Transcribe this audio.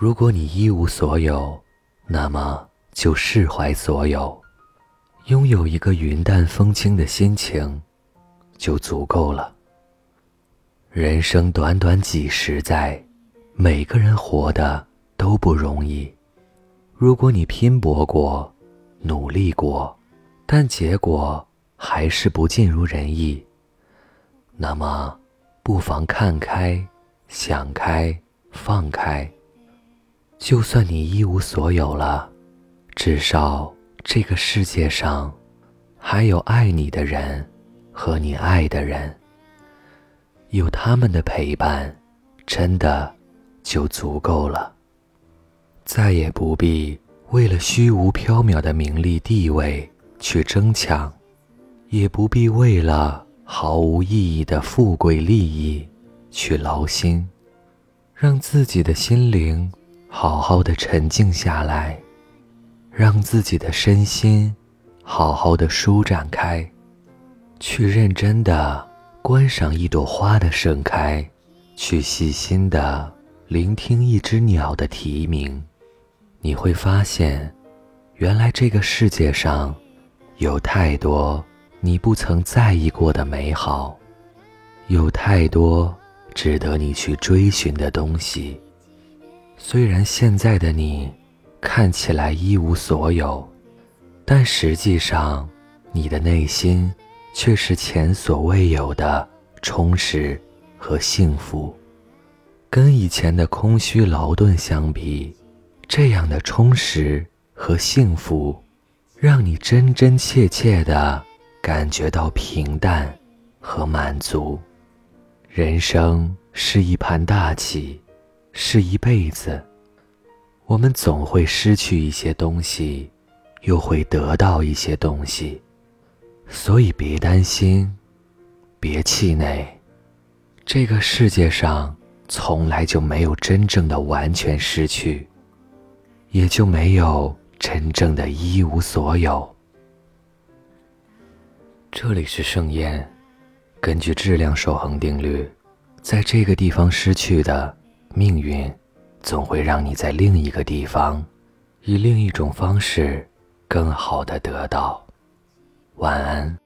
如果你一无所有，那么就释怀所有，拥有一个云淡风轻的心情，就足够了。人生短短几十载，每个人活的都不容易。如果你拼搏过，努力过，但结果还是不尽如人意，那么，不妨看开、想开、放开。就算你一无所有了，至少这个世界上还有爱你的人和你爱的人，有他们的陪伴，真的就足够了。再也不必为了虚无缥缈的名利地位去争抢，也不必为了。毫无意义的富贵利益，去劳心，让自己的心灵好好的沉静下来，让自己的身心好好的舒展开，去认真的观赏一朵花的盛开，去细心的聆听一只鸟的啼鸣，你会发现，原来这个世界上有太多。你不曾在意过的美好，有太多值得你去追寻的东西。虽然现在的你看起来一无所有，但实际上你的内心却是前所未有的充实和幸福。跟以前的空虚劳顿相比，这样的充实和幸福，让你真真切切的。感觉到平淡和满足。人生是一盘大棋，是一辈子。我们总会失去一些东西，又会得到一些东西，所以别担心，别气馁。这个世界上从来就没有真正的完全失去，也就没有真正的一无所有。这里是盛宴，根据质量守恒定律，在这个地方失去的命运，总会让你在另一个地方，以另一种方式，更好的得到。晚安。